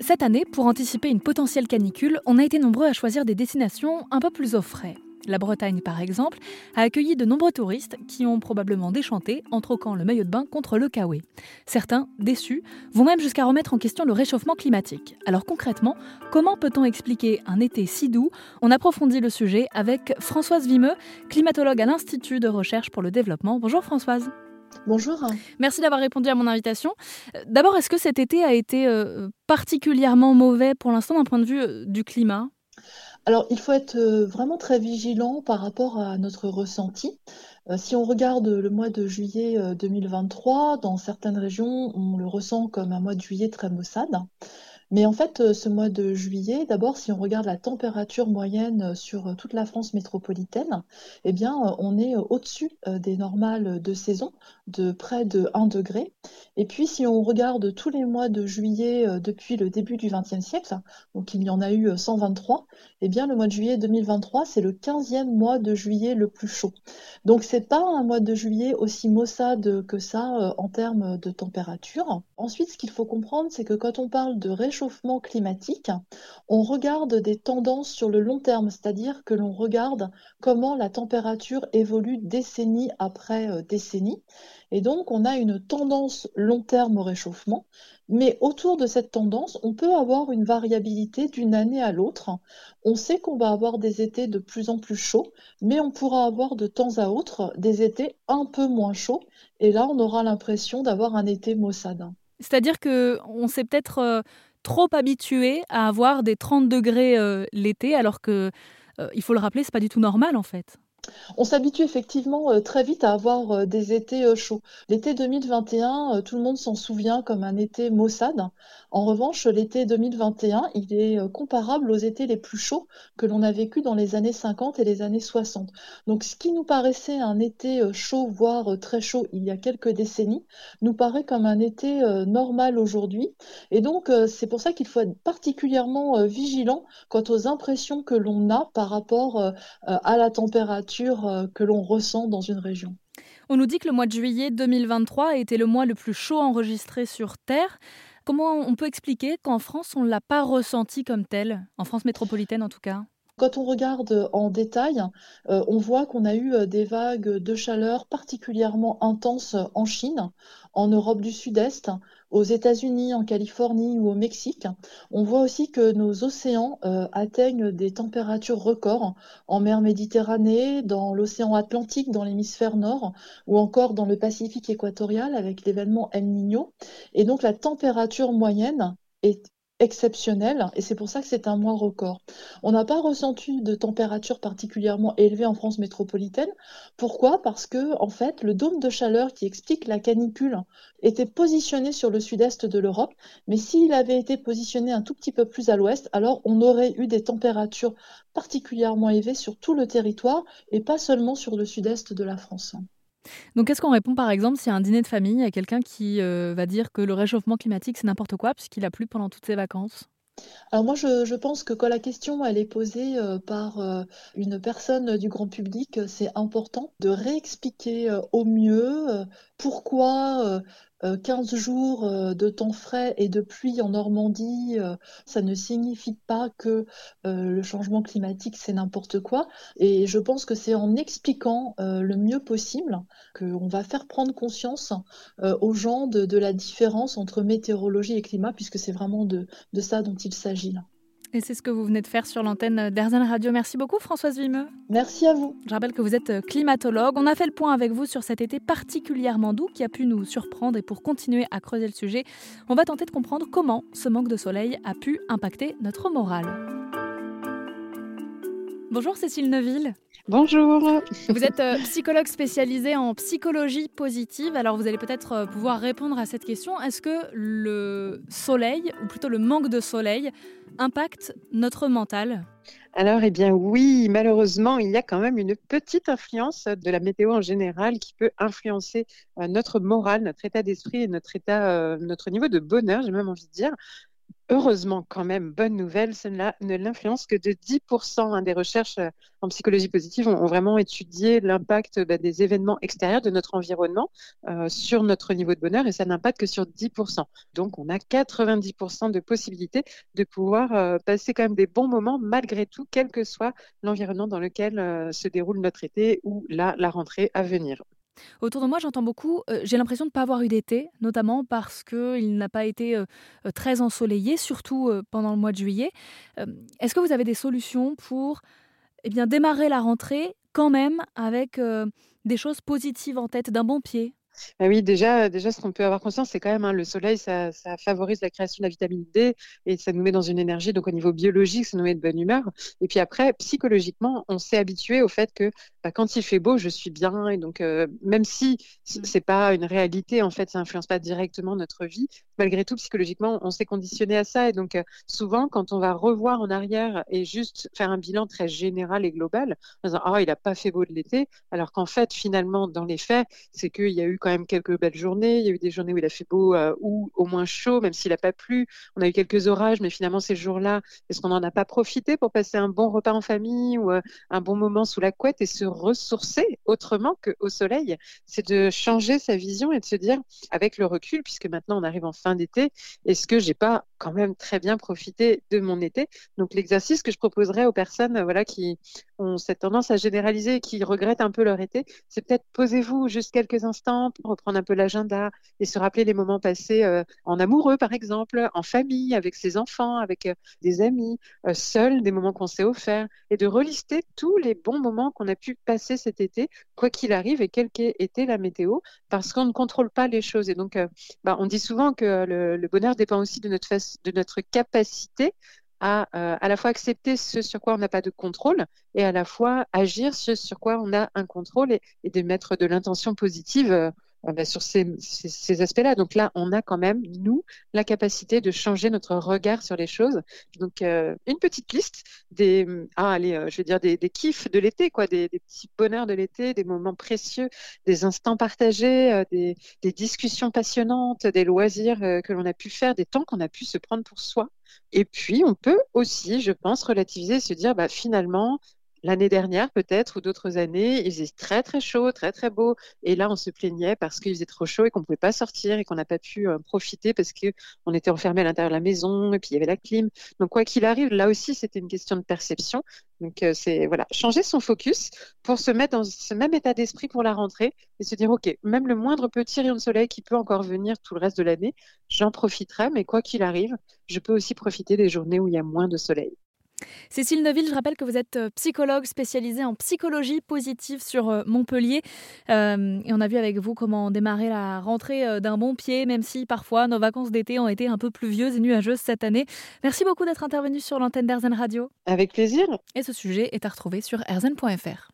Cette année, pour anticiper une potentielle canicule, on a été nombreux à choisir des destinations un peu plus au frais. La Bretagne, par exemple, a accueilli de nombreux touristes qui ont probablement déchanté en troquant le maillot de bain contre le kawaii. Certains, déçus, vont même jusqu'à remettre en question le réchauffement climatique. Alors concrètement, comment peut-on expliquer un été si doux? On approfondit le sujet avec Françoise Vimeux, climatologue à l'Institut de recherche pour le développement. Bonjour Françoise. Bonjour. Merci d'avoir répondu à mon invitation. Euh, d'abord, est-ce que cet été a été euh, particulièrement mauvais pour l'instant d'un point de vue euh, du climat? Alors, il faut être vraiment très vigilant par rapport à notre ressenti. si on regarde le mois de juillet 2023, dans certaines régions, on le ressent comme un mois de juillet très maussade. Mais en fait, euh, ce mois de juillet, d'abord, si on regarde la température moyenne euh, sur euh, toute la France métropolitaine, eh bien, on est au-dessus des normales de saison, de près de 1 degré. Et puis, si on regarde tous les mois de juillet depuis le début du XXe siècle, donc il y en a eu 123, eh bien, le mois de juillet 2023, c'est le 15e mois de juillet le plus chaud. Donc, c'est pas un mois de juillet aussi maussade que ça en termes de température. Ensuite, ce qu'il faut comprendre, c'est que quand on parle de réchauffement, climatique, on regarde des tendances sur le long terme, c'est-à-dire que l'on regarde comment la température évolue décennie après euh, décennie. Et donc, on a une tendance long terme au réchauffement, mais autour de cette tendance, on peut avoir une variabilité d'une année à l'autre. On sait qu'on va avoir des étés de plus en plus chauds, mais on pourra avoir de temps à autre des étés un peu moins chauds. Et là, on aura l'impression d'avoir un été maussade. C'est-à-dire qu'on s'est peut-être euh, trop habitué à avoir des 30 degrés euh, l'été, alors que, euh, il faut le rappeler, c'est pas du tout normal en fait. On s'habitue effectivement euh, très vite à avoir euh, des étés euh, chauds. L'été 2021, tout le monde s'en souvient comme un été maussade. En revanche, l'été 2021, il est comparable aux étés les plus chauds que l'on a vécu dans les années 50 et les années 60. Donc ce qui nous paraissait un été chaud, voire très chaud il y a quelques décennies, nous paraît comme un été normal aujourd'hui. Et donc c'est pour ça qu'il faut être particulièrement vigilant quant aux impressions que l'on a par rapport à la température euh, que l'on ressent dans une région. On nous dit que le mois de juillet 2023 a été le mois le plus chaud enregistré sur Terre. Comment on peut expliquer qu'en France, on ne l'a pas ressenti comme tel, en France métropolitaine en tout cas? Quand on regarde en détail, euh, on voit qu'on a eu euh, des vagues de chaleur particulièrement intenses en Chine, en Europe du Sud-Est, aux États-Unis, en Californie ou au Mexique. On voit aussi que nos océans euh, atteignent des températures records en mer Méditerranée, dans l'océan Atlantique, dans l'hémisphère nord, ou encore dans le Pacifique équatorial avec l'événement El Niño. Et donc la température moyenne est exceptionnel et c'est pour ça que c'est un mois record. On n'a pas ressenti de température particulièrement élevée en France métropolitaine. Pourquoi? Parce que en fait, le dôme de chaleur qui explique la canicule était positionné sur le sud-est de l'Europe, mais s'il avait été positionné un tout petit peu plus à l'ouest, alors on aurait eu des températures particulièrement élevées sur tout le territoire et pas seulement sur le sud-est de la France. Donc, qu'est-ce qu'on répond par exemple y a un dîner de famille, à quelqu'un qui euh, va dire que le réchauffement climatique c'est n'importe quoi puisqu'il a plu pendant toutes ses vacances? Alors moi, je, pense que quand la question elle est posée euh, par euh, une personne du grand public, c'est important de réexpliquer au mieux pourquoi 15 jours de temps frais et de pluie en Normandie, ça ne signifie pas que le changement climatique, c'est n'importe quoi. Et je pense que c'est en expliquant le mieux possible qu'on va faire prendre conscience aux gens de, la différence entre météorologie et climat, puisque c'est vraiment de, de ça dont il s'agit là. Et c'est ce que vous venez de faire sur l'antenne d'Airzen Radio. Merci beaucoup Françoise Vimeux. Merci à vous. Je rappelle que vous êtes climatologue. On a fait le point avec vous sur cet été particulièrement doux qui a pu nous surprendre et pour continuer à creuser le sujet, on va tenter de comprendre comment ce manque de soleil a pu impacter notre morale. Bonjour Cécile Neuville. Bonjour. Vous êtes euh, psychologue spécialisée en psychologie positive. Alors vous allez peut-être euh, pouvoir répondre à cette question. Est-ce que le soleil, ou plutôt le manque de soleil, impacte notre mental? Alors, eh bien oui, malheureusement, il y a quand même une petite influence de la météo en général qui peut influencer euh, notre morale, notre état d'esprit et notre état, notre niveau de bonheur, j'ai même envie de dire. Heureusement, quand même, bonne nouvelle, cela ne l'influence que de 10%. Hein, des recherches euh, en psychologie positive ont, vraiment étudié l'impact bah, des événements extérieurs de notre environnement euh, sur notre niveau de bonheur et ça n'impacte que sur 10%. Donc, on a 90% de possibilités de pouvoir euh, passer quand même des bons moments malgré tout, quel que soit l'environnement dans lequel se déroule notre été ou la rentrée à venir. Autour de moi, j'entends beaucoup, euh, j'ai l'impression de ne pas avoir eu d'été, notamment parce qu'il n'a pas été euh, euh, très ensoleillé, surtout pendant le mois de juillet. Est-ce que vous avez des solutions pour eh bien, démarrer la rentrée quand même avec des choses positives en tête, d'un bon pied? Bah oui, déjà, déjà, ce qu'on peut avoir conscience, c'est quand même hein, le soleil, ça, favorise la création de la vitamine D et ça nous met dans une énergie. Donc, au niveau biologique, ça nous met de bonne humeur. Et puis après, psychologiquement, on s'est habitué au fait que bah, quand il fait beau, je suis bien. Et donc, euh, même si mmh. c'est pas une réalité, en fait, ça influence pas directement notre vie. Malgré tout, psychologiquement, on s'est conditionné à ça. Et donc, euh, souvent, quand on va revoir en arrière et juste faire un bilan très général et global, en disant, ah, il a pas fait beau de l'été, alors qu'en fait, finalement, dans les faits, c'est qu'il y a eu quand quelques belles journées. Il y a eu des journées où il a fait beau euh, ou au moins chaud, même s'il n'a pas plu. On a eu quelques orages, mais finalement, ces jours-là, est-ce qu'on n'en a pas profité pour passer un bon repas en famille ou euh, un bon moment sous la couette et se ressourcer autrement qu'au soleil? C'est de changer sa vision et de se dire, avec le recul, puisque maintenant on arrive en fin d'été, est-ce que j'ai pas quand même très bien profité de mon été? Donc l'exercice que je proposerais aux personnes voilà, qui ont cette tendance à généraliser et qui regrettent un peu leur été, c'est peut-être posez-vous juste quelques instants pour reprendre un peu l'agenda et se rappeler les moments passés euh, en amoureux, par exemple, en famille, avec ses enfants, avec euh, des amis, euh, seuls, des moments qu'on s'est offerts, et de relister tous les bons moments qu'on a pu passer cet été, quoi qu'il arrive et quelle qu'ait été la météo, parce qu'on ne contrôle pas les choses. Et donc, bah, on dit souvent que le, bonheur dépend aussi de notre capacité à euh, à la fois accepter ce sur quoi on n'a pas de contrôle et à la fois agir ce sur quoi on a un contrôle et, et de mettre de l'intention positive euh, euh, bah, sur ces, aspects-là. Donc là, on a quand même, nous, la capacité de changer notre regard sur les choses. Donc, une petite liste des, ah, allez, je vais dire des, kiffs de l'été, quoi, des, petits bonheurs de l'été, des moments précieux, des instants partagés, des, des discussions passionnantes, des loisirs que l'on a pu faire, des temps qu'on a pu se prendre pour soi. Et puis, on peut aussi, je pense, relativiser et se dire, bah, finalement, l'année dernière peut-être ou d'autres années, il faisait très très chaud, très très beau, et là on se plaignait parce qu'il faisait trop chaud et qu'on ne pouvait pas sortir et qu'on n'a pas pu euh, profiter parce que on était enfermé à l'intérieur de la maison et puis y avait la clim. Donc quoi qu'il arrive, là aussi c'était une question de perception. Donc euh, c'est voilà, changer son focus pour se mettre dans ce même état d'esprit pour la rentrée et se dire ok, même le moindre petit rayon de soleil qui peut encore venir tout le reste de l'année, j'en profiterai, mais quoi qu'il arrive, je peux aussi profiter des journées où il y a moins de soleil. Cécile Neville, je rappelle que vous êtes euh, psychologue spécialisée en psychologie positive sur euh, Montpellier. Euh, et on a vu avec vous comment démarrer la rentrée d'un bon pied, même si parfois nos vacances d'été ont été un peu pluvieuses et nuageuses cette année. Merci beaucoup d'être intervenu sur l'antenne d'Airzen Radio. Avec plaisir. Et ce sujet est à retrouver sur airzen.fr.